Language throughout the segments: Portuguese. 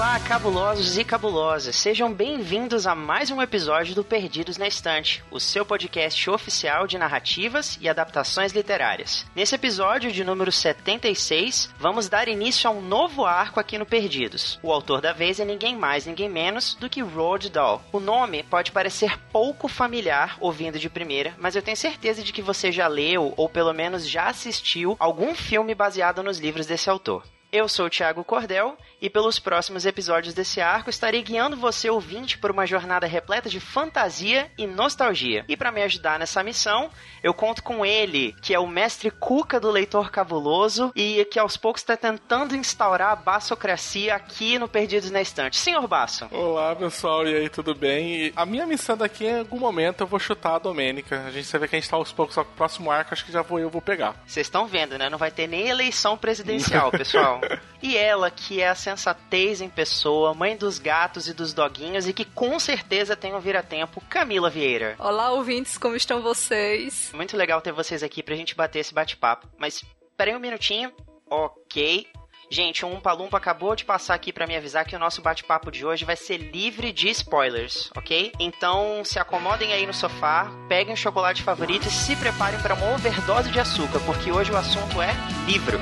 Olá, cabulosos e cabulosas. Sejam bem-vindos a mais um episódio do Perdidos na Estante, o seu podcast oficial de narrativas e adaptações literárias. Nesse episódio de número 76, vamos dar início a um novo arco aqui no Perdidos. O autor da vez é ninguém mais, ninguém menos do que Roald Dahl. O nome pode parecer pouco familiar ouvindo de primeira, mas eu tenho certeza de que você já leu ou pelo menos já assistiu algum filme baseado nos livros desse autor. Eu sou o Thiago Cordel e pelos próximos episódios desse arco estarei guiando você ouvinte por uma jornada repleta de fantasia e nostalgia. E para me ajudar nessa missão, eu conto com ele, que é o mestre Cuca do Leitor Cabuloso e que aos poucos está tentando instaurar a bassocracia aqui no Perdidos na Estante. Senhor Basso. Olá, pessoal, e aí, tudo bem? E a minha missão daqui, em algum momento, eu vou chutar a Domênica. A gente vai ver que a gente tá aos poucos, só que o próximo arco acho que já vou eu vou pegar. Vocês estão vendo, né? Não vai ter nem eleição presidencial, pessoal. E ela, que é a sensatez em pessoa, mãe dos gatos e dos doguinhos e que com certeza tem um vira-tempo, Camila Vieira. Olá, ouvintes, como estão vocês? Muito legal ter vocês aqui pra gente bater esse bate-papo. Mas, peraí um minutinho. Ok. Gente, um Umpa Lumpa acabou de passar aqui para me avisar que o nosso bate-papo de hoje vai ser livre de spoilers, ok? Então se acomodem aí no sofá, peguem o chocolate favorito e se preparem para uma overdose de açúcar, porque hoje o assunto é livro.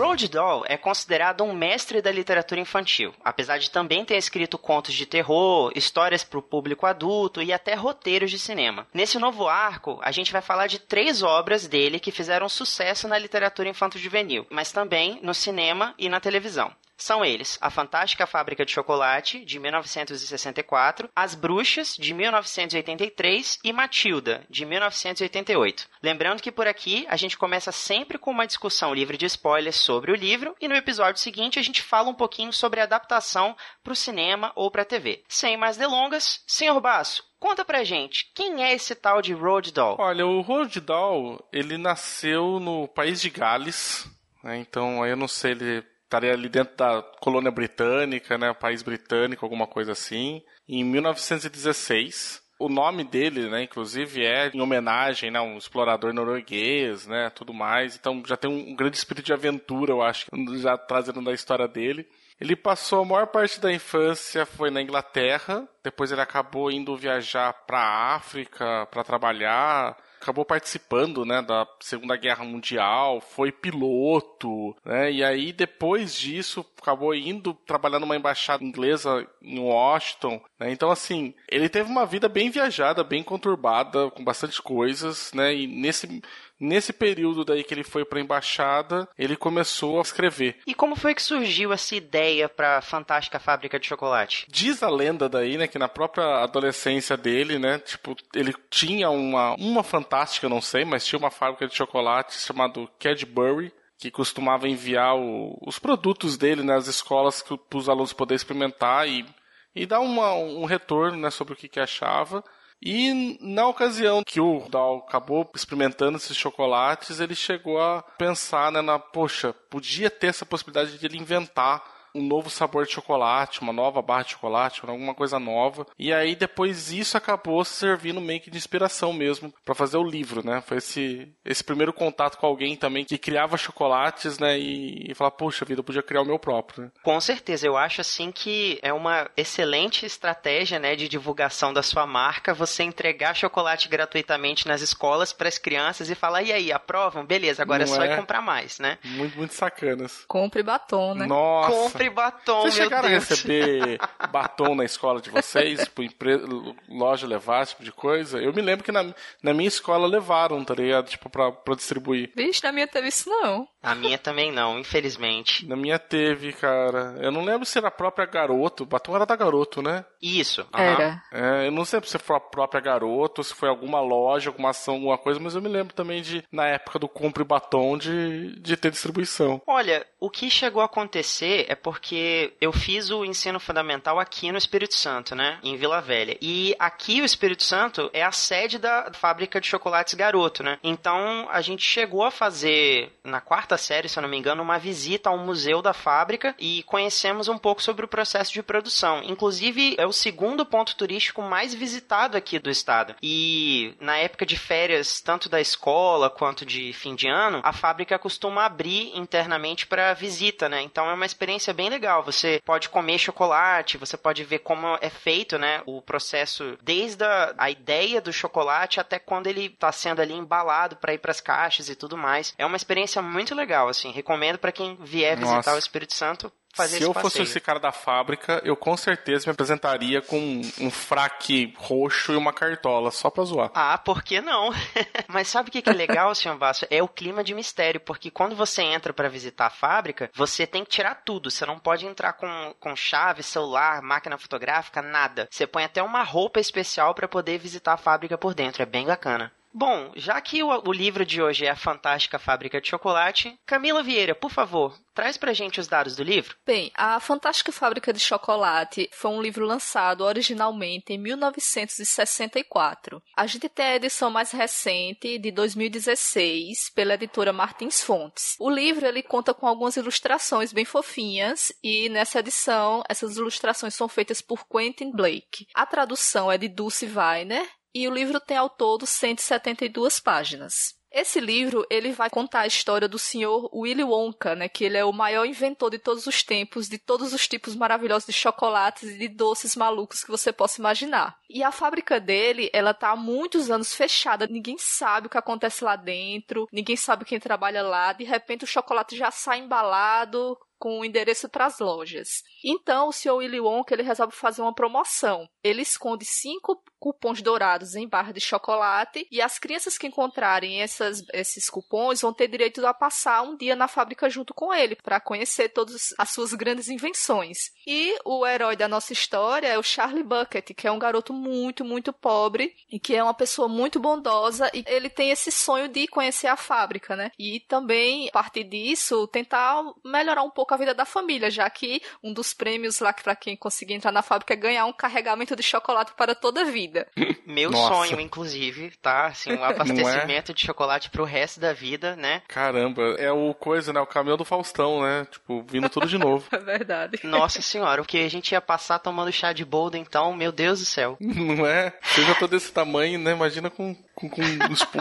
Roald Dahl é considerado um mestre da literatura infantil, apesar de também ter escrito contos de terror, histórias para o público adulto e até roteiros de cinema. Nesse novo arco, a gente vai falar de três obras dele que fizeram sucesso na literatura infanto-juvenil, mas também no cinema e na televisão. São eles A Fantástica Fábrica de Chocolate, de 1964, As Bruxas, de 1983 e Matilda, de 1988. Lembrando que por aqui a gente começa sempre com uma discussão livre de spoilers sobre o livro e no episódio seguinte a gente fala um pouquinho sobre a adaptação para o cinema ou para a TV. Sem mais delongas, senhor Basso, Conta pra gente, quem é esse tal de Roald Dahl? Olha, o Roald Dahl, ele nasceu no país de Gales, né? então eu não sei, ele estaria ali dentro da colônia britânica, né, país britânico, alguma coisa assim, em 1916. O nome dele, né, inclusive, é em homenagem né, um explorador norueguês, né, tudo mais. Então já tem um grande espírito de aventura, eu acho, já trazendo da história dele. Ele passou a maior parte da infância foi na Inglaterra, depois ele acabou indo viajar para a África para trabalhar, acabou participando, né, da Segunda Guerra Mundial, foi piloto, né, e aí depois disso acabou indo trabalhar numa embaixada inglesa em Washington, né, então assim, ele teve uma vida bem viajada, bem conturbada, com bastante coisas, né, e nesse Nesse período daí que ele foi para a embaixada, ele começou a escrever. E como foi que surgiu essa ideia para a fantástica fábrica de chocolate? Diz a lenda daí, né, que na própria adolescência dele, né, tipo, ele tinha uma uma fantástica, não sei, mas tinha uma fábrica de chocolate chamado Cadbury, que costumava enviar o, os produtos dele nas escolas para os alunos poderem experimentar e, e dar uma, um retorno né, sobre o que, que achava. E na ocasião que o Dal acabou experimentando esses chocolates, ele chegou a pensar, né, na, poxa, podia ter essa possibilidade de ele inventar um novo sabor de chocolate, uma nova barra de chocolate, alguma coisa nova. E aí depois isso acabou servindo meio que de inspiração mesmo para fazer o livro, né? Foi esse esse primeiro contato com alguém também que criava chocolates, né? E, e falar, poxa vida, eu podia criar o meu próprio. Né? Com certeza, eu acho assim que é uma excelente estratégia, né, de divulgação da sua marca, você entregar chocolate gratuitamente nas escolas para as crianças e falar, e aí, aprovam? Beleza, agora Não é só é? ir comprar mais, né? Muito, muito sacanas. Compre batom, né? Nossa! Compre batom, Vocês chegaram Deus. a receber batom na escola de vocês? Tipo, empre... loja levar, esse tipo de coisa? Eu me lembro que na, na minha escola levaram, tá ligado? Tipo, pra, pra distribuir. Vixe, na minha teve isso não. A minha também não, infelizmente. Na minha teve, cara. Eu não lembro se era a própria Garoto. O batom era da Garoto, né? Isso. Era. É, eu não sei se foi a própria Garoto, se foi alguma loja, alguma ação, alguma coisa, mas eu me lembro também de, na época do compre batom, de, de ter distribuição. Olha, o que chegou a acontecer é porque eu fiz o ensino fundamental aqui no Espírito Santo, né? Em Vila Velha. E aqui o Espírito Santo é a sede da fábrica de chocolates Garoto, né? Então a gente chegou a fazer, na quarta série, se eu não me engano, uma visita ao museu da fábrica e conhecemos um pouco sobre o processo de produção. Inclusive, é o segundo ponto turístico mais visitado aqui do estado. E na época de férias, tanto da escola quanto de fim de ano, a fábrica costuma abrir internamente para visita, né? Então é uma experiência bem legal. Você pode comer chocolate, você pode ver como é feito, né? O processo desde a, a ideia do chocolate até quando ele está sendo ali embalado para ir para as caixas e tudo mais. É uma experiência muito legal, assim. Recomendo para quem vier visitar Nossa. o Espírito Santo fazer Se eu fosse passeio. esse cara da fábrica, eu com certeza me apresentaria com um fraque roxo e uma cartola, só pra zoar. Ah, por que não? Mas sabe o que que é legal, senhor Basso? É o clima de mistério, porque quando você entra para visitar a fábrica, você tem que tirar tudo. Você não pode entrar com, com chave, celular, máquina fotográfica, nada. Você põe até uma roupa especial para poder visitar a fábrica por dentro. É bem bacana. Bom, já que o, o livro de hoje é a Fantástica Fábrica de Chocolate, Camila Vieira, por favor, traz pra gente os dados do livro. Bem, A Fantástica Fábrica de Chocolate foi um livro lançado originalmente em 1964. A gente tem a edição mais recente, de 2016, pela editora Martins Fontes. O livro ele conta com algumas ilustrações bem fofinhas e nessa edição essas ilustrações são feitas por Quentin Blake. A tradução é de Dulce Weiner e o livro tem ao todo 172 páginas. Esse livro, ele vai contar a história do senhor Willy Wonka, né, que ele é o maior inventor de todos os tempos, de todos os tipos maravilhosos de chocolates e de doces malucos que você possa imaginar. E a fábrica dele, ela tá há muitos anos fechada, ninguém sabe o que acontece lá dentro, ninguém sabe quem trabalha lá, de repente o chocolate já sai embalado, com o endereço para as lojas. Então, o Sr. Willy Wonka ele resolve fazer uma promoção. Ele esconde cinco cupons dourados em barra de chocolate e as crianças que encontrarem essas, esses cupons vão ter direito a passar um dia na fábrica junto com ele para conhecer todas as suas grandes invenções. E o herói da nossa história é o Charlie Bucket, que é um garoto muito, muito pobre e que é uma pessoa muito bondosa e ele tem esse sonho de conhecer a fábrica, né? E também, a partir disso, tentar melhorar um pouco a vida da família, já que um dos prêmios lá para quem conseguir entrar na fábrica é ganhar um carregamento de chocolate para toda a vida. Meu Nossa. sonho, inclusive, tá? Assim, um abastecimento de chocolate pro resto da vida, né? Caramba, é o coisa, né? O caminhão do Faustão, né? Tipo, vindo tudo de novo. É verdade. Nossa senhora, o que a gente ia passar tomando chá de boldo, então, meu Deus do céu. Não é? Eu já tô desse tamanho, né? Imagina com, com, com,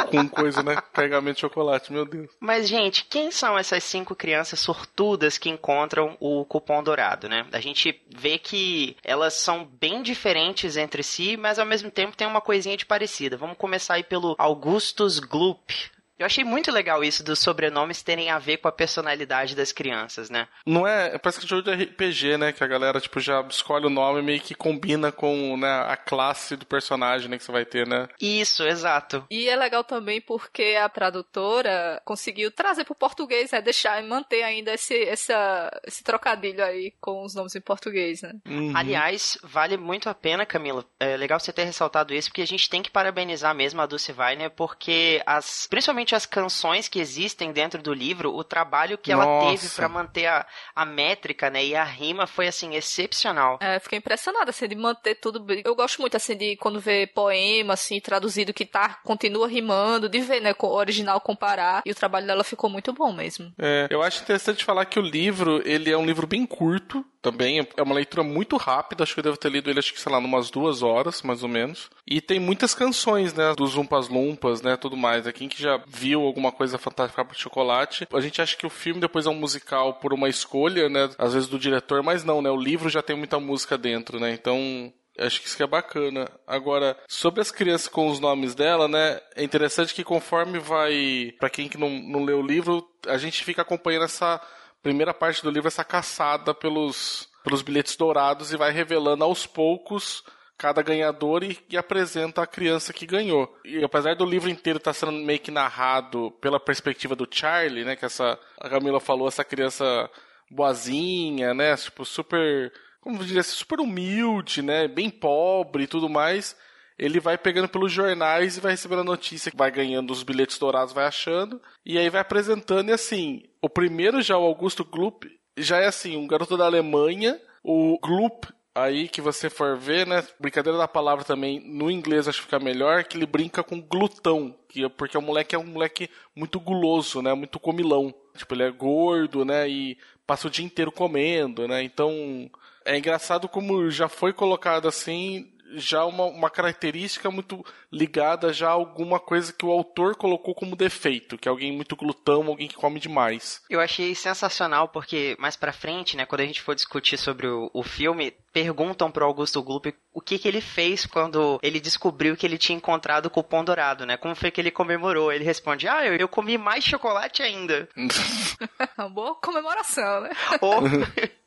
com coisa, né? Carregamento de chocolate, meu Deus. Mas, gente, quem são essas cinco crianças sortudas que encontram o cupom dourado, né? A gente vê que elas são bem diferentes entre si, mas ao mesmo tempo tem uma coisinha de parecida. Vamos começar aí pelo Augustus Gloop. Eu achei muito legal isso dos sobrenomes terem a ver com a personalidade das crianças, né? Não é. Parece que é jogo de RPG, né? Que a galera, tipo, já escolhe o nome e meio que combina com né, a classe do personagem né, que você vai ter, né? Isso, exato. E é legal também porque a tradutora conseguiu trazer para o português, né? Deixar e manter ainda esse, essa, esse trocadilho aí com os nomes em português, né? Uhum. Aliás, vale muito a pena, Camila. É legal você ter ressaltado isso, porque a gente tem que parabenizar mesmo a Dulce Weiner, porque as, principalmente as canções que existem dentro do livro, o trabalho que ela Nossa. teve para manter a, a métrica, né, e a rima foi assim excepcional. É, fiquei impressionada, assim, de manter tudo. Eu gosto muito, assim, de quando vê poema, assim, traduzido que tá, continua rimando, de ver, né, com o original comparar. E o trabalho dela ficou muito bom mesmo. É, eu acho interessante falar que o livro, ele é um livro bem curto, também é uma leitura muito rápida, acho que eu devo ter lido ele, acho que, sei lá, numas duas horas, mais ou menos. E tem muitas canções, né, dos Umpas Lumpas, né, tudo mais. É quem que já viu alguma coisa fantástica de chocolate, a gente acha que o filme depois é um musical por uma escolha, né, às vezes do diretor, mas não, né, o livro já tem muita música dentro, né, então... Acho que isso que é bacana. Agora, sobre as crianças com os nomes dela, né? É interessante que conforme vai. Pra quem que não, não lê o livro, a gente fica acompanhando essa primeira parte do livro, essa caçada pelos, pelos bilhetes dourados e vai revelando aos poucos cada ganhador e, e, apresenta a criança que ganhou. E apesar do livro inteiro estar tá sendo meio que narrado pela perspectiva do Charlie, né, que essa a Camila falou, essa criança boazinha, né, tipo super, como diria, super humilde, né, bem pobre e tudo mais ele vai pegando pelos jornais e vai recebendo a notícia, vai ganhando os bilhetes dourados, vai achando, e aí vai apresentando, e assim, o primeiro já, o Augusto Gloop, já é assim, um garoto da Alemanha, o Gloop, aí que você for ver, né, brincadeira da palavra também, no inglês acho que fica melhor, que ele brinca com glutão, que, é, porque o moleque é um moleque muito guloso, né, muito comilão. Tipo, ele é gordo, né, e passa o dia inteiro comendo, né, então... É engraçado como já foi colocado assim, já uma, uma característica muito ligada já a alguma coisa que o autor colocou como defeito, que é alguém muito glutão, alguém que come demais. Eu achei sensacional porque mais para frente, né, quando a gente for discutir sobre o, o filme, perguntam pro Augusto Gloop o que que ele fez quando ele descobriu que ele tinha encontrado o cupom dourado, né? Como foi que ele comemorou? Ele responde: "Ah, eu, eu comi mais chocolate ainda". Boa comemoração, né? Ou...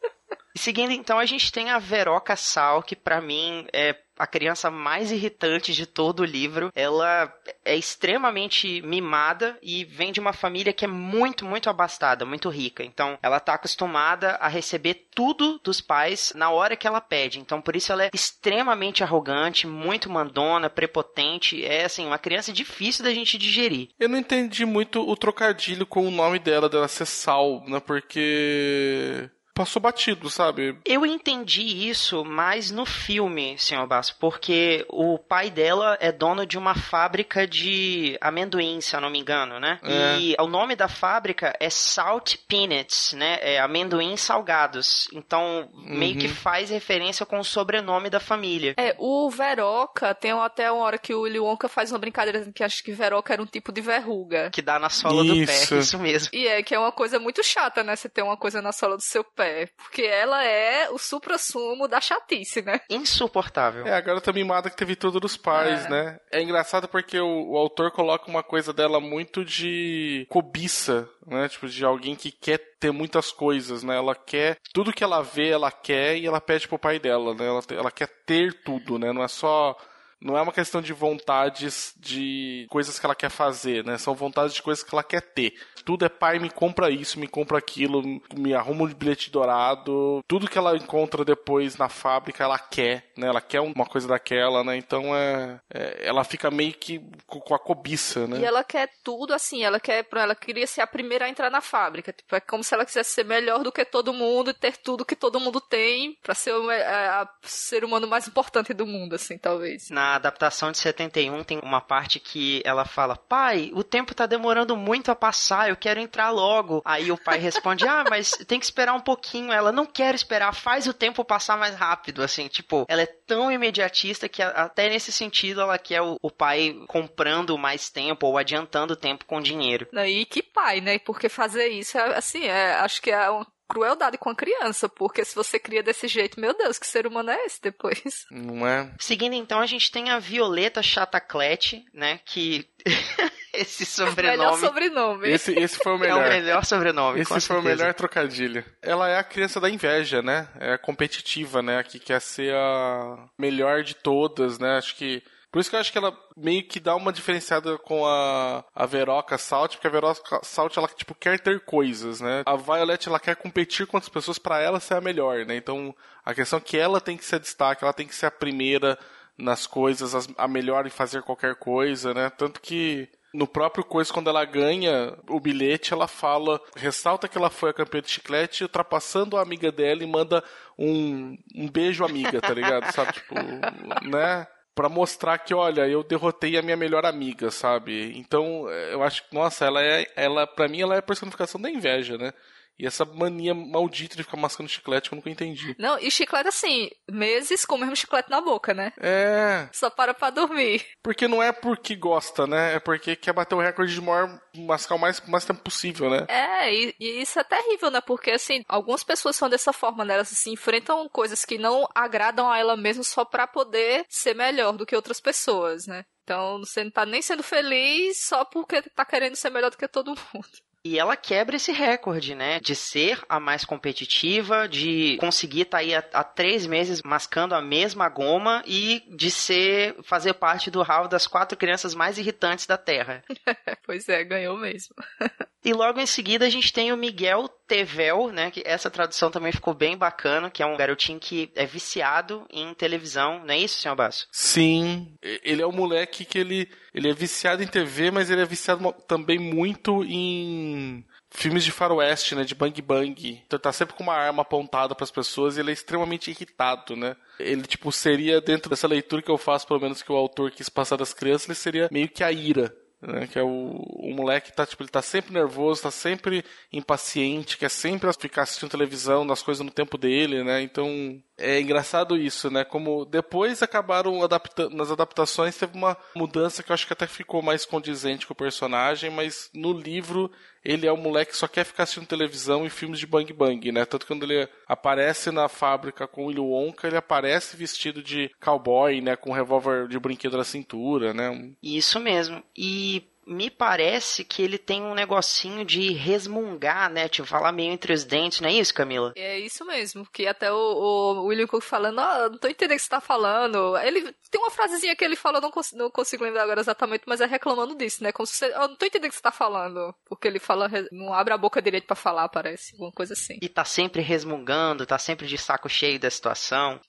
Seguindo, então, a gente tem a Veroca Sal, que para mim é a criança mais irritante de todo o livro. Ela é extremamente mimada e vem de uma família que é muito, muito abastada, muito rica. Então, ela tá acostumada a receber tudo dos pais na hora que ela pede. Então, por isso ela é extremamente arrogante, muito mandona, prepotente. É assim, uma criança difícil da gente digerir. Eu não entendi muito o trocadilho com o nome dela, dela ser Sal, né? Porque passou batido, sabe? Eu entendi isso mais no filme, senhor Basso, porque o pai dela é dono de uma fábrica de amendoim, se eu não me engano, né? É. E o nome da fábrica é Salt Peanuts, né? É amendoim salgados. Então, uhum. meio que faz referência com o sobrenome da família. É, o Veroca, tem até uma hora que o Willy Wonka faz uma brincadeira que acha que Veroca era um tipo de verruga. Que dá na sola isso. do pé, isso mesmo. E é que é uma coisa muito chata, né? Você ter uma coisa na sola do seu pé pé. Porque ela é o supra-sumo da chatice, né? Insuportável. É, a garota mimada que teve tudo dos pais, é. né? É engraçado porque o, o, autor coloca uma coisa dela muito de cobiça, né? Tipo, de alguém que quer ter muitas coisas, né? Ela quer. Tudo que ela vê, ela quer e ela pede pro pai dela, né? Ela, ela quer ter tudo, né? Não é só não é uma questão de vontades de coisas que ela quer fazer, né? São vontades de coisas que ela quer ter. Tudo é pai, me compra isso, me compra aquilo, me arruma um bilhete dourado. Tudo que ela encontra depois na fábrica, ela quer, né? Ela quer uma coisa daquela, né? Então é, é ela fica meio que com a cobiça, né? E ela quer tudo assim, ela quer, ela queria ser a primeira a entrar na fábrica. Tipo, é como se ela quisesse ser melhor do que todo mundo e ter tudo que todo mundo tem para ser o a, a ser humano mais importante do mundo, assim, talvez. Na adaptação de 71 tem uma parte que ela fala: "Pai, o tempo tá demorando muito a passar, eu quero entrar logo". Aí o pai responde: "Ah, mas tem que esperar um pouquinho". Ela não quer esperar, faz o tempo passar mais rápido, assim, tipo, ela é tão imediatista que até nesse sentido ela quer o, o pai comprando mais tempo ou adiantando tempo com dinheiro. E que pai, né? Porque fazer isso, é, assim, é, acho que é um crueldade com a criança, porque se você cria desse jeito, meu Deus, que ser humano é esse depois? Não é? Seguindo então, a gente tem a Violeta Chataclete, né, que esse sobrenome. Melhor sobrenome. Esse, esse foi o melhor. É o melhor sobrenome. Esse foi certeza. o melhor trocadilho. Ela é a criança da inveja, né? É a competitiva, né? A que quer ser a melhor de todas, né? Acho que por isso que eu acho que ela meio que dá uma diferenciada com a, a Veroca Salt, porque a Veroca Salt, ela, tipo, quer ter coisas, né? A Violet, ela quer competir com as pessoas para ela ser a melhor, né? Então, a questão é que ela tem que ser destaque, ela tem que ser a primeira nas coisas, a melhor em fazer qualquer coisa, né? Tanto que no próprio coisa, quando ela ganha o bilhete, ela fala, ressalta que ela foi a campeã de chiclete, ultrapassando a amiga dela e manda um, um beijo amiga, tá ligado? Sabe, tipo, né? Para mostrar que, olha, eu derrotei a minha melhor amiga, sabe? Então, eu acho que, nossa, ela é, ela, para mim, ela é a personificação da inveja, né? E essa mania maldita de ficar mascando chiclete que eu nunca entendi. Não, e chiclete assim, meses com o mesmo chiclete na boca, né? É. Só para pra dormir. Porque não é porque gosta, né? É porque quer bater o recorde de maior mascar o mais, mais tempo possível, né? É, e, e, isso é terrível, né? Porque assim, algumas pessoas são dessa forma, né? Elas se assim, enfrentam coisas que não agradam a ela mesmo só para poder ser melhor do que outras pessoas, né? Então você não tá nem sendo feliz só porque tá querendo ser melhor do que todo mundo. E ela quebra esse recorde, né? De ser a mais competitiva, de conseguir estar tá aí há, há, três meses mascando a mesma goma e de ser fazer parte do hall das quatro crianças mais irritantes da Terra. pois é, ganhou mesmo. e logo em seguida a gente tem o Miguel Tevel, né? Que essa tradução também ficou bem bacana, que é um garotinho que é viciado em televisão, não é isso, senhor Basso? Sim, ele é um moleque que ele, ele é viciado em TV, mas ele é viciado também muito em filmes de faroeste, né, de bang bang. Então tá sempre com uma arma apontada para as pessoas e ele é extremamente irritado, né? Ele tipo seria dentro dessa leitura que eu faço, pelo menos que o autor quis passar das crianças, ele seria meio que a ira né, que é o, o moleque tá, tipo, ele tá sempre nervoso, tá sempre impaciente, quer sempre ficar assistindo televisão, nas coisas no tempo dele, né? Então é engraçado isso, né? Como depois acabaram adaptando, nas adaptações teve uma mudança que eu acho que até ficou mais condizente com o personagem, mas no livro ele é um moleque que só quer ficar assistindo televisão e filmes de bang bang, né? Tanto que quando ele aparece na fábrica com o Willy Wonka, ele aparece vestido de cowboy, né? Com um revólver de brinquedo na cintura, né? Isso mesmo. E me parece que ele tem um negocinho de resmungar, né? Tipo, falar meio entre os dentes, não é isso, Camila? É isso mesmo, que até o, o William Cook falando, ah, não tô entendendo o que você tá falando. Ele tem uma frasezinha que ele fala, não, cons não consigo lembrar agora exatamente, mas é reclamando disso, né? Como se você, eu não tô entendendo o que você tá falando. Porque ele fala, não abre a boca direito para falar, parece, alguma coisa assim. E tá sempre resmungando, tá sempre de saco cheio da situação.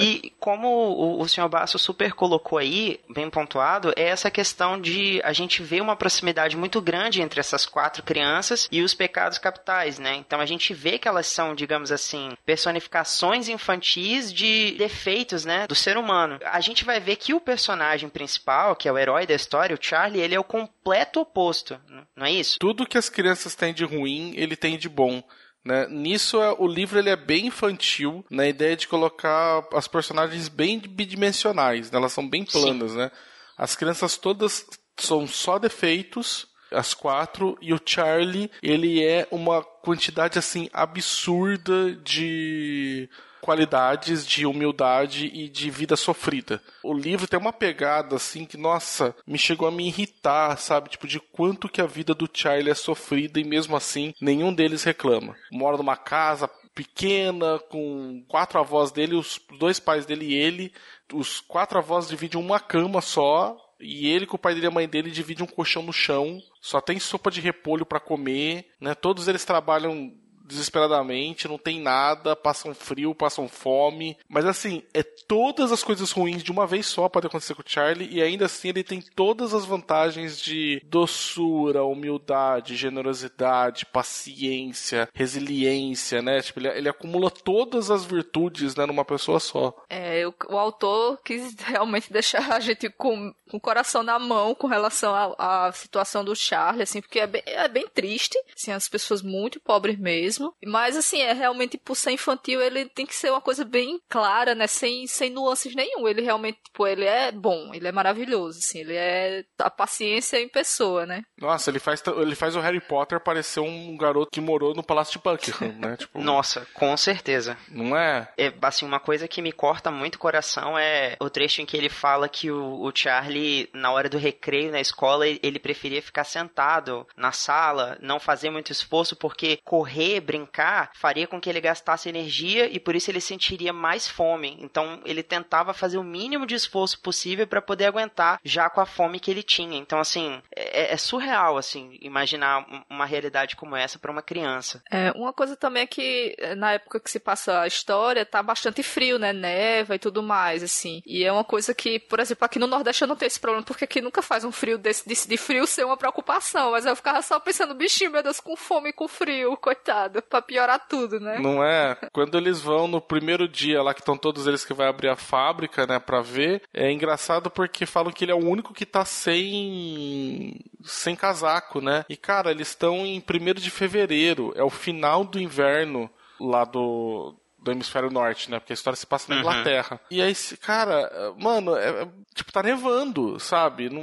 e como o, o senhor Basso super colocou aí, bem pontuado, é essa questão de a gente vê uma proximidade muito grande entre essas quatro crianças e os pecados capitais, né? Então a gente vê que elas são, digamos assim, personificações infantis de defeitos, né, do ser humano. A gente vai ver que o personagem principal, que é o herói da história, o Charlie, ele é o completo oposto, não é isso? Tudo que as crianças têm de ruim, ele tem de bom. Né? Nisso, é, o livro ele é bem infantil, na ideia de colocar as personagens bem bidimensionais, né? elas são bem planas. Né? As crianças todas são só defeitos, as quatro, e o Charlie, ele é uma quantidade assim absurda de qualidades de humildade e de vida sofrida. O livro tem uma pegada assim que, nossa, me chegou a me irritar, sabe? Tipo, de quanto que a vida do Charlie é sofrida e mesmo assim nenhum deles reclama. Mora numa casa pequena, com quatro avós dele, os dois pais dele e ele. Os quatro avós dividem uma cama só, e ele com o pai dele e a mãe dele dividem um colchão no chão. Só tem sopa de repolho para comer, né? Todos eles trabalham desesperadamente, não tem nada, passam frio, passam fome. Mas assim, é todas as coisas ruins de uma vez só pode acontecer com o Charlie, e ainda assim ele tem todas as vantagens de doçura, humildade, generosidade, paciência, resiliência, né? Tipo, ele, ele acumula todas as virtudes né, numa pessoa só. É, o, o autor quis realmente deixar a gente com, com o coração na mão com relação à situação do Charlie, assim, porque é bem, é bem triste, assim, as pessoas muito pobres mesmo mesmo. Mas, assim, é realmente, por ser infantil, ele tem que ser uma coisa bem clara, né? Sem, sem nuances nenhum. Ele realmente, tipo, ele é bom, ele é maravilhoso, assim. Ele é a paciência em pessoa, né? Nossa, ele faz, ele faz o Harry Potter parecer um garoto que morou no Palácio de Buckingham, né? Tipo, Nossa, com certeza. Não é? É, assim, uma coisa que me corta muito o coração é o trecho em que ele fala que o, o Charlie, na hora do recreio na escola, ele preferia ficar sentado na sala, não fazer muito esforço, porque correr, brincar faria com que ele gastasse energia e por isso ele sentiria mais fome. Então ele tentava fazer o mínimo de esforço possível para poder aguentar já com a fome que ele tinha. Então assim é, é surreal assim imaginar uma realidade como essa para uma criança. É uma coisa também é que na época que se passa a história tá bastante frio, né, neva e tudo mais assim. E é uma coisa que, por exemplo, aqui no Nordeste eu não tenho esse problema porque aqui nunca faz um frio desse de, de frio ser uma preocupação. Mas eu ficava só pensando bichinho, meu Deus, com fome e com frio, coitado pra piorar tudo, né? Não é? Quando eles vão no primeiro dia lá, que estão todos eles que vai abrir a fábrica, né, pra ver, é engraçado porque falam que ele é o único que tá sem sem casaco, né? E cara, eles estão em primeiro de fevereiro, é o final do inverno lá do do hemisfério norte, né? Porque a história se passa na uhum. Inglaterra. E aí, cara, mano, é, é, tipo, tá nevando, sabe? Não,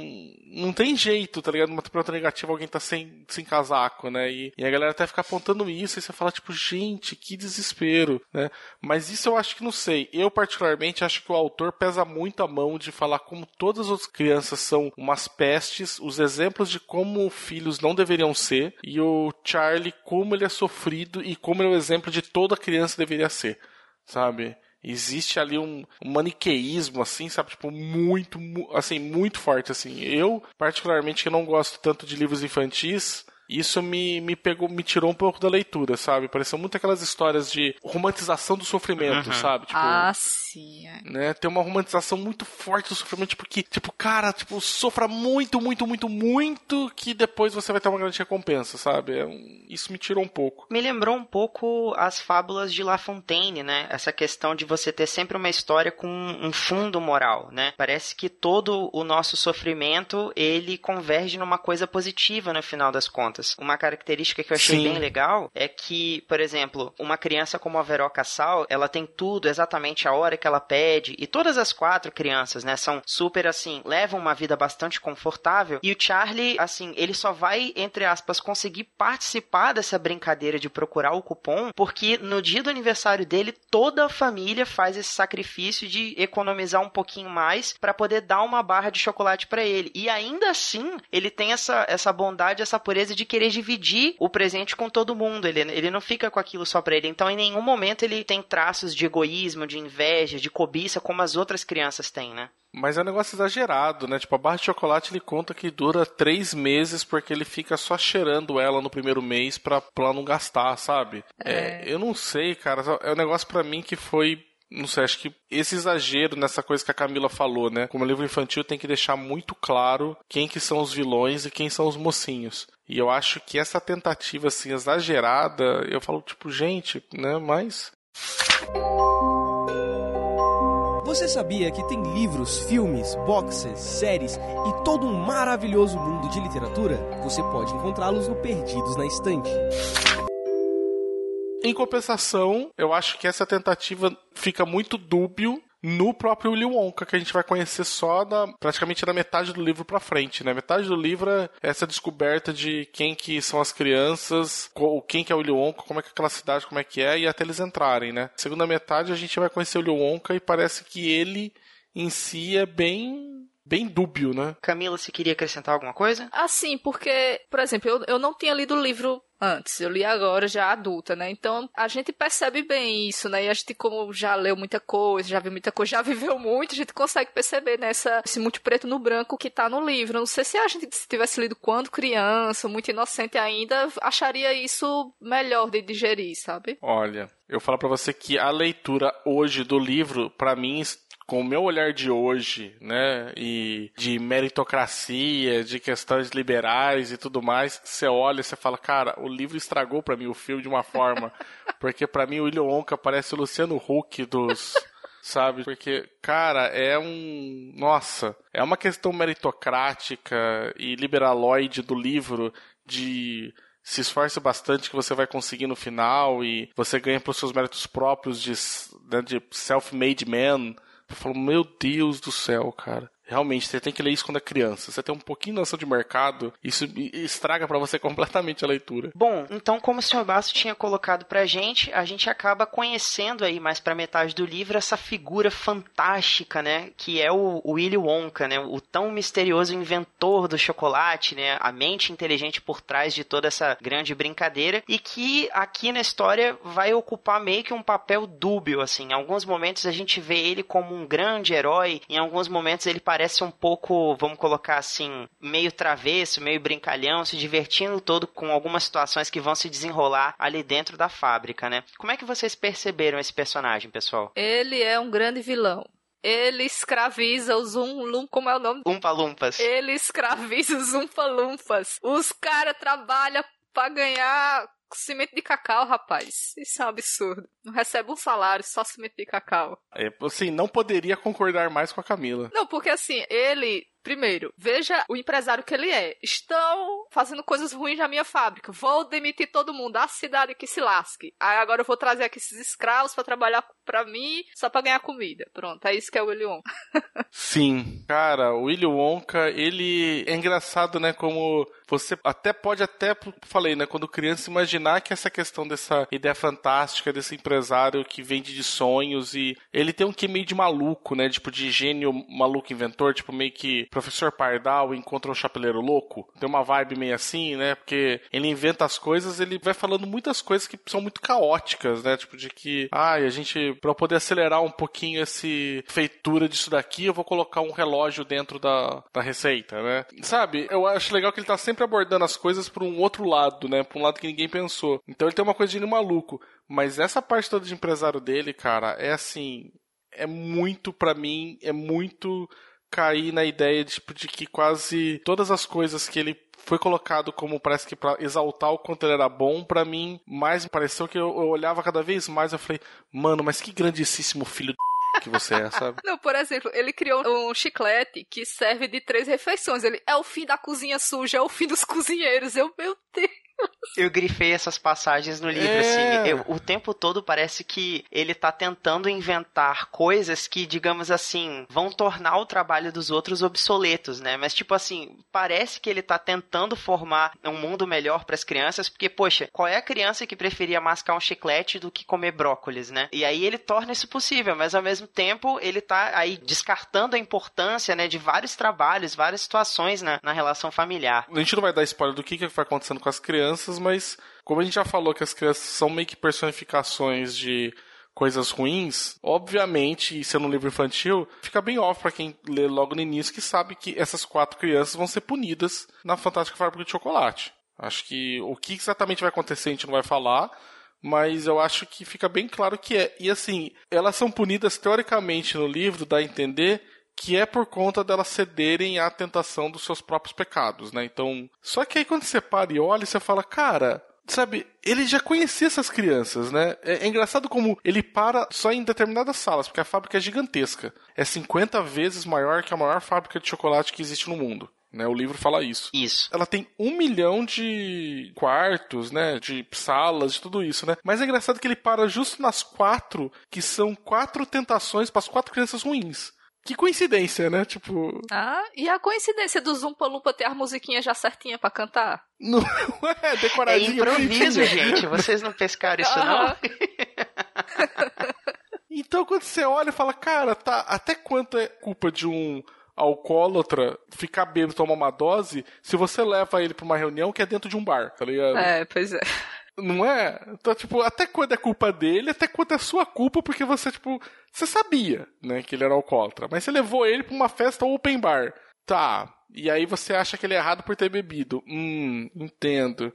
não tem jeito, tá ligado? Uma temperatura negativa, alguém tá sem, sem casaco, né? E, e a galera até fica apontando isso, e você fala, tipo, gente, que desespero, né? Mas isso eu acho que não sei. Eu, particularmente, acho que o autor pesa muito a mão de falar como todas as outras crianças são umas pestes, os exemplos de como filhos não deveriam ser, e o Charlie, como ele é sofrido e como ele é o exemplo de toda criança deveria ser, sabe? Existe ali um, um maniqueísmo, assim, sabe? Tipo, muito, assim, muito forte, assim. Eu, particularmente, que não gosto tanto de livros infantis, isso me, me pegou, me tirou um pouco da leitura, sabe? Pareceu muito aquelas histórias de romantização do sofrimento, uhum. sabe? Tipo, ah, sim. É. Né? Tem uma romantização muito forte do sofrimento, porque, tipo, cara, tipo, sofra muito, muito, muito, muito, que depois você vai ter uma grande recompensa, sabe? É um... Isso me tirou um pouco. Me lembrou um pouco as fábulas de La Fontaine, né? Essa questão de você ter sempre uma história com um fundo moral, né? Parece que todo o nosso sofrimento, ele converge numa coisa positiva no final das contas. Uma característica que eu achei Sim. bem legal é que, por exemplo, uma criança como a Veroca Sal, ela tem tudo exatamente a hora que ela pede, e todas as quatro crianças, né, são super assim, levam uma vida bastante confortável, e o Charlie, assim, ele só vai, entre aspas, conseguir participar dessa brincadeira de procurar o cupom, porque no dia do aniversário dele, toda a família faz esse sacrifício de economizar um pouquinho mais para poder dar uma barra de chocolate para ele. E ainda assim, ele tem essa, essa bondade, essa pureza de querer dividir o presente com todo mundo. Ele, ele não fica com aquilo só para ele. Então, em nenhum momento ele tem traços de egoísmo, de inveja, de cobiça, como as outras crianças têm, né? Mas é um negócio exagerado, né? Tipo, a barra de chocolate ele conta que dura três meses porque ele fica só cheirando ela no primeiro mês pra, pra não gastar, sabe? É. É, eu não sei, cara. É um negócio para mim que foi não sei, acho que esse exagero nessa coisa que a Camila falou, né? Como livro infantil tem que deixar muito claro quem que são os vilões e quem são os mocinhos. E eu acho que essa tentativa assim exagerada, eu falo tipo, gente, né, mas Você sabia que tem livros, filmes, boxes, séries e todo um maravilhoso mundo de literatura? Você pode encontrá-los no Perdidos na Estante. Em compensação, eu acho que essa tentativa fica muito dúbio no próprio Willy Wonka, que a gente vai conhecer só na, praticamente na metade do livro para frente, né? Metade do livro é essa descoberta de quem que são as crianças, quem que é o Willy Wonka, como é que é aquela cidade, como é que é, e até eles entrarem, né? Segunda metade a gente vai conhecer o Willy Wonka e parece que ele em si é bem bem dúbio, né? Camila, se queria acrescentar alguma coisa? Assim, porque, por exemplo, eu, eu não tinha lido o livro antes, eu li agora já adulta, né? Então a gente percebe bem isso, né? E a gente, como já leu muita coisa, já viu muita coisa, já viveu muito, a gente consegue perceber nessa esse muito preto no branco que tá no livro. Não sei se a gente se tivesse lido quando criança, muito inocente ainda, acharia isso melhor de digerir, sabe? Olha, eu falo para você que a leitura hoje do livro, para mim, com o meu olhar de hoje, né, e de meritocracia, de questões liberais e tudo mais, você olha e você fala, cara, o livro estragou para mim o filme de uma forma, porque para mim o William Wonka parece o Luciano Huck dos sabe? Porque, cara, é um. Nossa, é uma questão meritocrática e liberaloide do livro de se esforce bastante que você vai conseguir no final e você ganha pelos seus méritos próprios de, né, de self-made man, eu falo, meu Deus do céu, cara. Realmente, você tem que ler isso quando é criança. Você tem um pouquinho de noção de mercado, isso estraga para você completamente a leitura. Bom, então como o Sr. Basso tinha colocado pra gente, a gente acaba conhecendo aí mais pra metade do livro essa figura fantástica, né, que é o Willy Wonka, né, o tão misterioso inventor do chocolate, né, a mente inteligente por trás de toda essa grande brincadeira e que aqui na história vai ocupar meio que um papel dúbio, assim. Em alguns momentos a gente vê ele como um grande herói, em alguns momentos ele parece parece um pouco, vamos colocar assim, meio travesso, meio brincalhão, se divertindo todo com algumas situações que vão se desenrolar ali dentro da fábrica, né? Como é que vocês perceberam esse personagem, pessoal? Ele é um grande vilão. Ele escraviza os um, como é o nome? Umpa-lumpas. Ele escraviza os umpa-lumpas. Os caras trabalham para ganhar cimento de cacau, rapaz. Isso é um absurdo. Não recebe um salário, só cimento de cacau. É, assim, não poderia concordar mais com a Camila. Não, porque assim, ele Primeiro, veja o empresário que ele é. Estão fazendo coisas ruins na minha fábrica. Vou demitir todo mundo. A cidade que se lasque. Aí agora eu vou trazer aqui esses escravos para trabalhar para mim só para ganhar comida. Pronto, é isso que é o Willy Wonka. Sim, cara, o Willy Wonka, ele é engraçado, né, como você até pode até, falei, né, quando criança imaginar que essa questão dessa ideia fantástica desse empresário que vende de sonhos e ele tem um que meio de maluco, né, tipo de gênio maluco inventor, tipo meio que professor Pardal encontra um chapeleiro louco. Tem uma vibe meio assim, né, porque ele inventa as coisas, ele vai falando muitas coisas que são muito caóticas, né, tipo de que, ai, a gente para poder acelerar um pouquinho esse feitura disso daqui, eu vou colocar um relógio dentro da, da receita, né? Sabe? Eu acho legal que ele tá sempre abordando as coisas por um outro lado, né? Por um lado que ninguém pensou. Então ele tem uma coisa de maluco. Mas essa parte toda de empresário dele, cara, é assim. É muito, para mim, é muito cair na ideia de, tipo, de que quase todas as coisas que ele foi colocado como parece que para exaltar o quanto ele era bom, para mim mais me pareceu que eu, eu, olhava cada vez mais eu falei, mano, mas que grandíssimo filho que você é, sabe? Não, por exemplo, ele criou um chiclete que serve de três refeições. Ele é o fim da cozinha suja, é o fim dos cozinheiros. Eu, meu Deus. Eu grifei essas passagens no livro, é. assim. Eu, o tempo todo parece que ele tá tentando inventar coisas que, digamos assim, vão tornar o trabalho dos outros obsoletos, né? Mas, tipo assim, parece que ele tá tentando formar um mundo melhor para as crianças, porque, poxa, qual é a criança que preferia mascar um chiclete do que comer brócolis, né? E aí ele torna isso possível, mas ao mesmo tempo ele tá aí descartando a importância, né, de vários trabalhos, várias situações na, na relação familiar. A gente não vai dar spoiler do que, que vai acontecendo com as crianças crianças, mas como a gente já falou que as crianças são meio que personificações de coisas ruins, obviamente, sendo um livro infantil, fica bem óbvio para quem lê logo no início que sabe que essas quatro crianças vão ser punidas na Fantástica Fábrica de Chocolate. Acho que o que exatamente vai acontecer a gente não vai falar, mas eu acho que fica bem claro que é. E assim, elas são punidas teoricamente no livro, dá a entender que é por conta delas cederem à tentação dos seus próprios pecados, né? Então, só que aí quando você para e olha, você fala, cara, sabe, ele já conhecia essas crianças, né? É, é, engraçado como ele para só em determinadas salas, porque a fábrica é gigantesca. É 50 vezes maior que a maior fábrica de chocolate que existe no mundo. Né, o livro fala isso. Isso. Ela tem um milhão de quartos, né? De salas, de tudo isso, né? Mas é engraçado que ele para justo nas quatro, que são quatro tentações para as quatro crianças ruins. Que coincidência, né? Tipo. Ah, e a coincidência do Zumpa Lumpa ter a musiquinha já certinha para cantar? Não é decoradinho. É improviso, gente. Vocês não pescaram isso, não? então, quando você olha e fala, cara, tá, até quanto é culpa de um alcoólatra ficar bêbado tomar uma dose se você leva ele pra uma reunião que é dentro de um bar, tá ligado? É, pois é. Não é? Então, tipo, até quando é culpa dele, até quando é sua culpa, porque você, tipo, você sabia, né, que ele era alcoólatra. Mas você levou ele pra uma festa open bar. Tá. E aí você acha que ele é errado por ter bebido. Hum, entendo.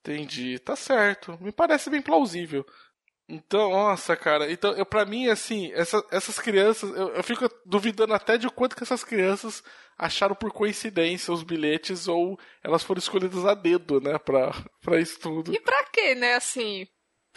Entendi. Tá certo. Me parece bem plausível. Então, nossa, cara. Então, eu, pra mim, assim, essa, essas crianças, eu, eu fico duvidando até de quanto que essas crianças acharam por coincidência os bilhetes ou elas foram escolhidas a dedo, né, pra, pra isso tudo. E pra quê, né, assim?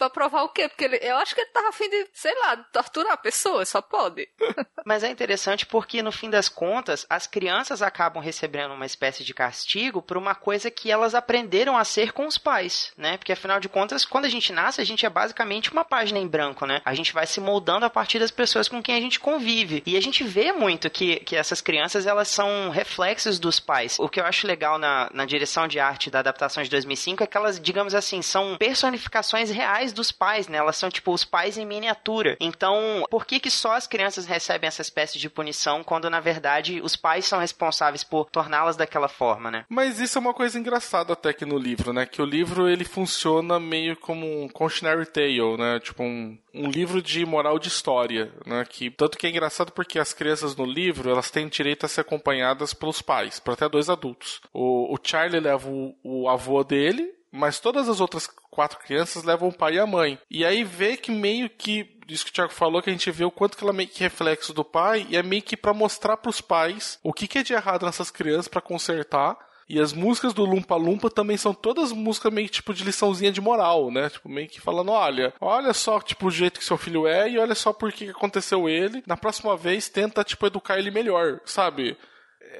Pra provar o quê? Porque ele, eu acho que ele tava afim de, sei lá, torturar a pessoa, só pode. Mas é interessante porque, no fim das contas, as crianças acabam recebendo uma espécie de castigo por uma coisa que elas aprenderam a ser com os pais, né? Porque, afinal de contas, quando a gente nasce, a gente é basicamente uma página em branco, né? A gente vai se moldando a partir das pessoas com quem a gente convive. E a gente vê muito que, que essas crianças, elas são reflexos dos pais. O que eu acho legal na, na direção de arte da adaptação de 2005 é que elas, digamos assim, são personificações reais dos pais, né? Elas são tipo os pais em miniatura. Então, por que que só as crianças recebem essa espécie de punição quando na verdade os pais são responsáveis por torná-las daquela forma, né? Mas isso é uma coisa engraçada até que no livro, né? Que o livro ele funciona meio como um cautionary tale, né? Tipo um, um livro de moral de história, né? Que tanto que é engraçado porque as crianças no livro elas têm direito a ser acompanhadas pelos pais, para até dois adultos. O, o Charlie leva o, o avô dele mas todas as outras quatro crianças levam o pai e a mãe. E aí vê que meio que isso que o Thiago falou, que a gente vê o quanto que ela é meio que reflexo do pai, e é meio que para mostrar para os pais o que, que é de errado nessas crianças para consertar. E as músicas do Lumpa Lumpa também são todas músicas meio tipo de liçãozinha de moral, né? Tipo, meio que falando, olha, olha só, tipo, o jeito que seu filho é e olha só por que aconteceu ele. Na próxima vez, tenta, tipo, educar ele melhor, sabe?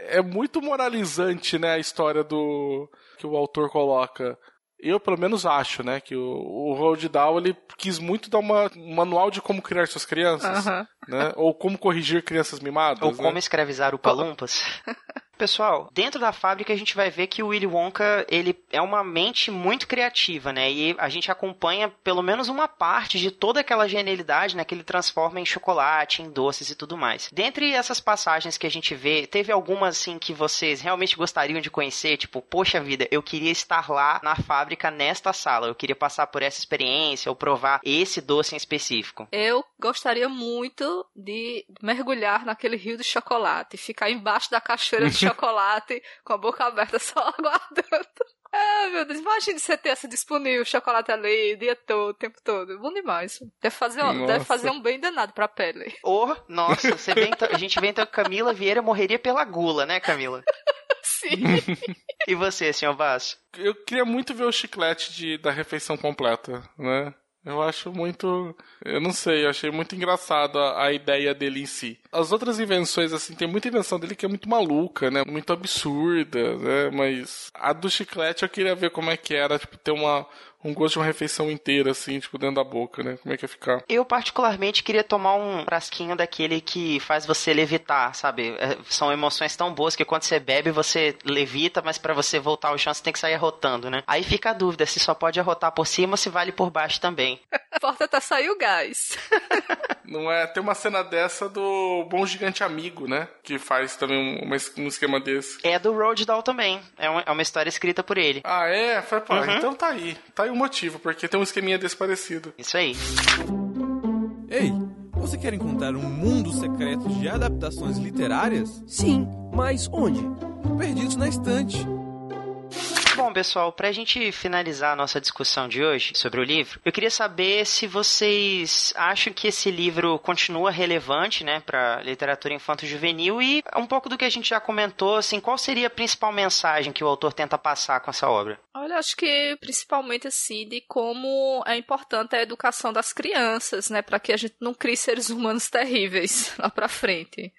é muito moralizante, né, a história do que o autor coloca. Eu, pelo menos, acho, né, que o, o Roald Dahl, ele quis muito dar uma, um manual de como criar suas crianças, né, ou como corrigir crianças mimadas, Ou né? como escravizar o Palumpas. Pessoal, dentro da fábrica a gente vai ver que o Willy Wonka, ele é uma mente muito criativa, né? E a gente acompanha pelo menos uma parte de toda aquela genialidade, né, que ele transforma em chocolate, em doces e tudo mais. Dentre essas passagens que a gente vê, teve algumas assim que vocês realmente gostariam de conhecer, tipo, poxa vida, eu queria estar lá na fábrica nesta sala, eu queria passar por essa experiência ou provar esse doce em específico. Eu gostaria muito de mergulhar naquele rio de chocolate, ficar embaixo da cachoeira de chocolate com a boca aberta só aguardando. Ah, meu Deus, imagine você ter essa disponível, chocolate ali, o dia todo, o tempo todo. Bom demais. Deve fazer, um- deve fazer um bem danado pra pele. Ou, nossa, você então- a gente vê então que Camila Vieira morreria pela gula, né, Camila? Sim. E você, senhor Basso? Eu queria muito ver o chiclete de, da refeição completa, né? Eu acho muito. Eu não sei, eu achei muito engraçado a, a ideia dele em si. As outras invenções, assim, tem muita invenção dele que é muito maluca, né? Muito absurda, né? Mas a do chiclete eu queria ver como é que era, tipo, ter uma, um gosto de uma refeição inteira, assim, tipo, dentro da boca, né? Como é que ia ficar. Eu, particularmente, queria tomar um frasquinho daquele que faz você levitar, sabe? É, São emoções tão boas que quando você bebe, você levita, mas pra você voltar ao chão, você tem que sair arrotando, né? Aí fica a dúvida se só pode arrotar por cima ou se vale por baixo também. Importa até sair o gás. Não é? Tem uma cena dessa do Bom Gigante Amigo, né? Que faz também um, um esquema desse. É do Road Doll também. É uma, é uma história escrita por ele. Ah, é? Foi, pô, Uhum. então tá aí. Tá aí o motivo, porque tem um esqueminha desse parecido. Isso aí. Ei, você quer encontrar um mundo secreto de adaptações literárias? Sim, mas onde? Perdidos na estante. Bom, pessoal, pra gente finalizar a nossa discussão de hoje sobre o livro, eu queria saber se vocês acham que esse livro continua relevante, né, pra literatura infanto-juvenil e um pouco do que a gente já comentou, assim, qual seria a principal mensagem que o autor tenta passar com essa obra? Olha, acho que principalmente assim de como é importante a educação das crianças, né, Pra que a gente não crie seres humanos terríveis lá pra frente.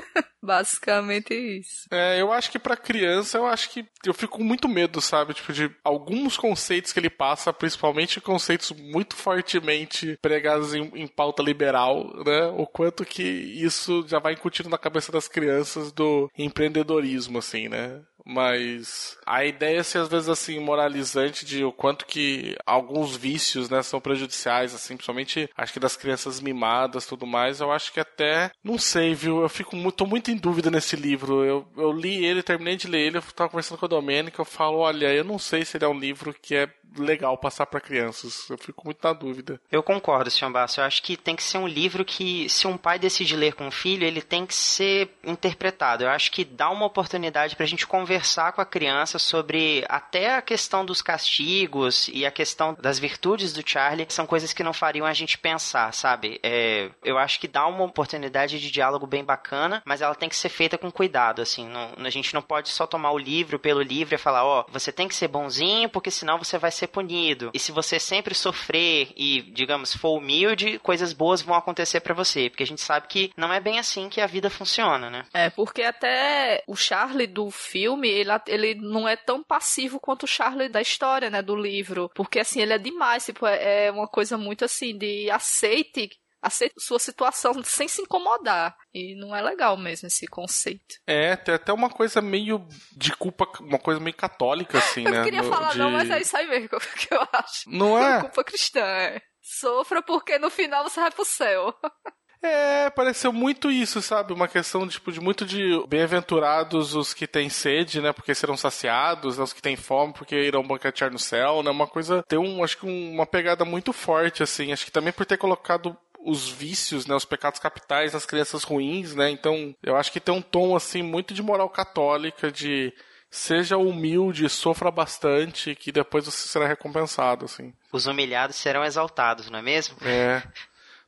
Basicamente isso. É, eu acho que pra criança, eu acho que eu fico com muito medo, sabe? Tipo, de alguns conceitos que ele passa, principalmente conceitos muito fortemente pregados em, em pauta liberal, né? O quanto que isso já vai incutindo na cabeça das crianças do empreendedorismo, assim, né? Mas a ideia é ser às vezes assim moralizante de o quanto que alguns vícios, né, são prejudiciais, assim, principalmente acho que das crianças mimadas, tudo mais. Eu acho que até não sei, viu? Eu fico muito, tô muito em dúvida nesse livro. Eu, eu li ele, terminei de ler ele, eu tava conversando com a Domênica, eu falo, olha, eu não sei se ele é um livro que é legal passar pra crianças. Eu fico muito na dúvida. Eu concordo, senhor Basso. Eu acho que tem que ser um livro que, se um pai decide ler com o filho, ele tem que ser interpretado. Eu acho que dá uma oportunidade pra gente conversar com a criança sobre até a questão dos castigos e a questão das virtudes do Charlie. São coisas que não fariam a gente pensar, sabe? É, eu acho que dá uma oportunidade de diálogo bem bacana, mas ela tem que ser feita com cuidado, assim. Não, a gente não pode só tomar o livro pelo livro e falar, ó, você tem que ser bonzinho, porque senão você vai ser punido. E se você sempre sofrer e, digamos, for humilde, coisas boas vão acontecer pra você. Porque a gente sabe que não é bem assim que a vida funciona, né? É, porque até o Charlie do filme, ele, ele não é tão passivo quanto o Charlie da história, né, do livro. Porque, assim, ele é demais, tipo, é é uma coisa muito, assim, de aceite, aceite sua situação sem se incomodar. E não é legal mesmo esse conceito. É, tem até uma coisa meio de culpa, uma coisa meio católica, assim, Eu né? não queria no- falar de- não, mas é isso aí mesmo que eu acho. Não é? Culpa cristã, é. Sofra porque no final você vai pro céu. É, pareceu muito isso, sabe? Uma questão tipo, de muito de bem-aventurados os que têm sede, né? Porque serão saciados, né? os que têm fome porque irão banquetear no céu, né? Uma coisa, tem um, acho que um- uma pegada muito forte, assim. Acho que também por ter colocado os vícios, né, os pecados capitais nas crianças ruins, né? Então, eu acho que tem um tom assim muito de moral católica de seja humilde, sofra bastante, que depois você será recompensado, assim. Os humilhados serão exaltados, não é mesmo? É.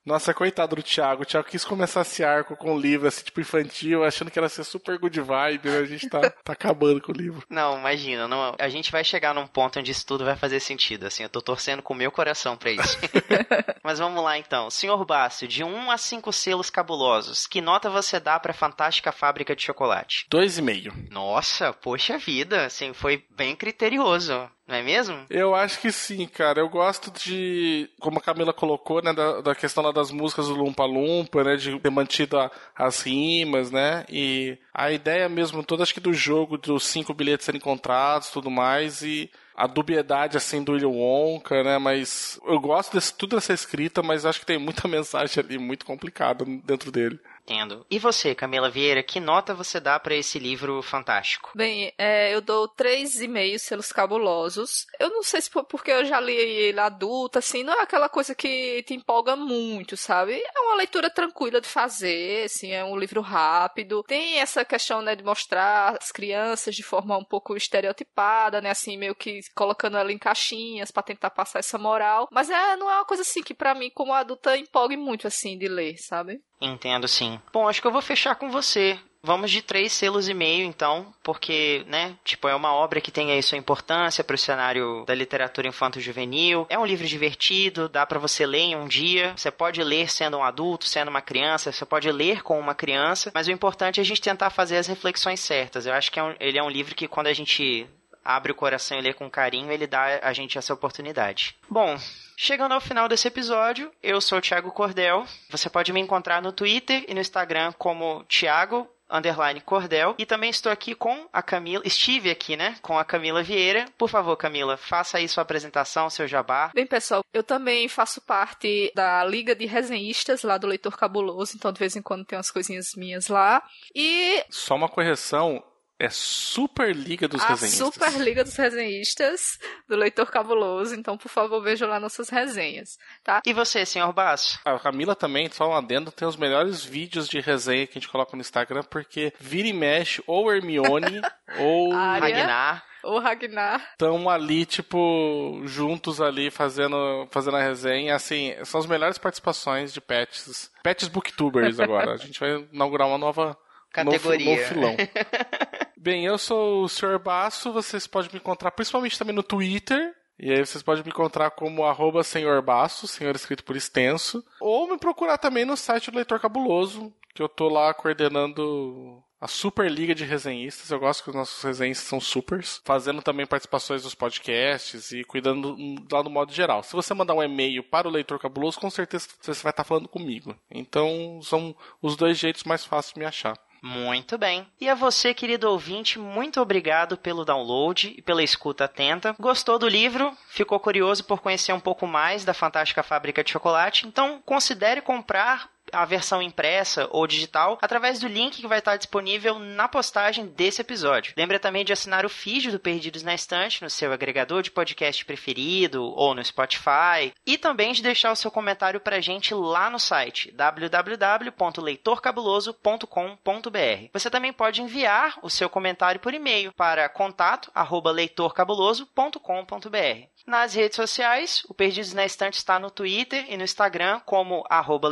Nossa, coitado do Thiago. O Thiago quis começar esse arco com um livro, assim, tipo infantil, achando que era ser super good vibe, né? A gente tá, tá acabando com o livro. Não, imagina, não, a gente vai chegar num ponto onde isso tudo vai fazer sentido, assim, eu tô torcendo com o meu coração pra isso. Mas vamos lá então. Senhor Bácio, de 1 a 5 selos cabulosos, que nota você dá pra Fantástica Fábrica de Chocolate? Dois e meio. Nossa, poxa vida, assim, foi bem criterioso. Não é mesmo? Eu acho que sim, cara. Eu gosto de, como a Camila colocou, né, da, da questão lá das músicas do Lumpa Lumpa, né, de ter mantido a, as rimas, né, e a ideia mesmo toda, acho que do jogo, dos cinco bilhetes serem encontrados, tudo mais, e a dubiedade, assim, do William Wonka, né, mas eu gosto de tudo dessa escrita, mas acho que tem muita mensagem ali muito complicada dentro dele. Entendo. E você, Camila Vieira, que nota você dá para esse livro fantástico? Bem, é, eu dou três e meio selos cabulosos. Eu não sei se porque eu já li ele adulta, assim, não é aquela coisa que te empolga muito, sabe? É uma leitura tranquila de fazer, assim, é um livro rápido. Tem essa questão, né, de mostrar as crianças de forma um pouco estereotipada, né, assim, meio que colocando ela em caixinhas para tentar passar essa moral. Mas é, não é uma coisa assim que para mim, como adulta, empolgue muito, assim, de ler, sabe? Entendo sim. Bom, acho que eu vou fechar com você. Vamos de três selos e meio, então, porque, né, tipo, é uma obra que tem aí sua importância para o cenário da literatura infanto-juvenil. É um livro divertido, dá para você ler em um dia. Você pode ler sendo um adulto, sendo uma criança, você pode ler com uma criança, mas o importante é a gente tentar fazer as reflexões certas. Eu acho que é um, ele é um livro que quando a gente abre o coração e lê com carinho, ele dá a gente essa oportunidade. Bom, Chegando ao final desse episódio, eu sou o Thiago Cordel. Você pode me encontrar no Twitter e no Instagram como Thiago underline Cordel. E também estou aqui com a Camila, estive aqui, né, com a Camila Vieira. Por favor, Camila, faça aí sua apresentação, seu jabá. Bem, pessoal, eu também faço parte da Liga de Resenhistas lá do Leitor Cabuloso, então de vez em quando tem umas coisinhas minhas lá. E. Só uma correção, é Superliga dos a Resenhistas. Superliga dos Resenhistas do Leitor Cabuloso. Então, por favor, vejam lá nossas resenhas, tá? E você, senhor Basso? A Camila também, só um adendo, tem os melhores vídeos de resenha que a gente coloca no Instagram, porque vira e mexe, ou Hermione, ou Ragnar. Ou Ragnar. Estão ali, tipo, juntos ali, fazendo, fazendo a resenha. Assim, são as melhores participações de pets. Pets Booktubers agora. a gente vai inaugurar uma nova categoria. Novo, novo filão. Bem, eu sou o Sr. Basso, vocês podem me encontrar principalmente também no Twitter. E aí vocês podem me encontrar como arroba senhor Basso, senhor escrito por extenso. Ou me procurar também no site do Leitor Cabuloso, que eu tô lá coordenando a Super Liga de Resenhistas. Eu gosto que os nossos resenhistas são supers. Fazendo também participações nos podcasts e cuidando lá no modo geral. Se você mandar um e-mail para o Leitor Cabuloso, com certeza você vai estar falando comigo. Então são os dois jeitos mais fáceis de me achar. Muito bem. E a você, querido ouvinte, muito obrigado pelo download e pela escuta atenta. Gostou do livro? Ficou curioso por conhecer um pouco mais da Fantástica Fábrica de Chocolate? Então considere comprar a versão impressa ou digital através do link que vai estar disponível na postagem desse episódio. Lembra também de assinar o feed do Perdidos na Estante no seu agregador de podcast preferido ou no Spotify e também de deixar o seu comentário para a gente lá no site www.leitorcabuloso.com.br. Você também pode enviar o seu comentário por e-mail para contato@leitorcabuloso.com.br. Nas redes sociais, o Perdidos na Estante está no Twitter e no Instagram como arroba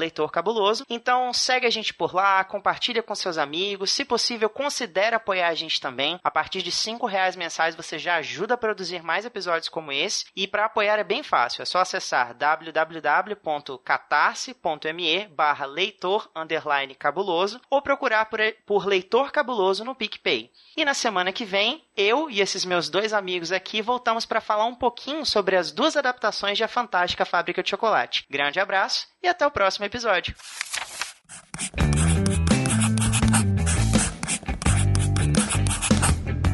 Então segue a gente por lá, compartilha com seus amigos. Se possível, considere apoiar a gente também. A partir de cinco reais mensais você já ajuda a produzir mais episódios como esse. E para apoiar é bem fácil, é só acessar www.catarse.me barra leitor cabuloso ou procurar por, por Leitor Cabuloso no PicPay. E na semana que vem, eu e esses meus dois amigos aqui voltamos para falar um pouquinho sobre as duas adaptações de A Fantástica Fábrica de Chocolate. Grande abraço e até o próximo episódio.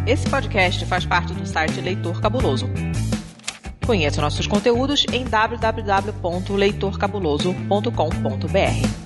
Esse podcast faz parte do site Leitor Cabuloso. Conheça nossos conteúdos em www.leitorcabuloso.com.br.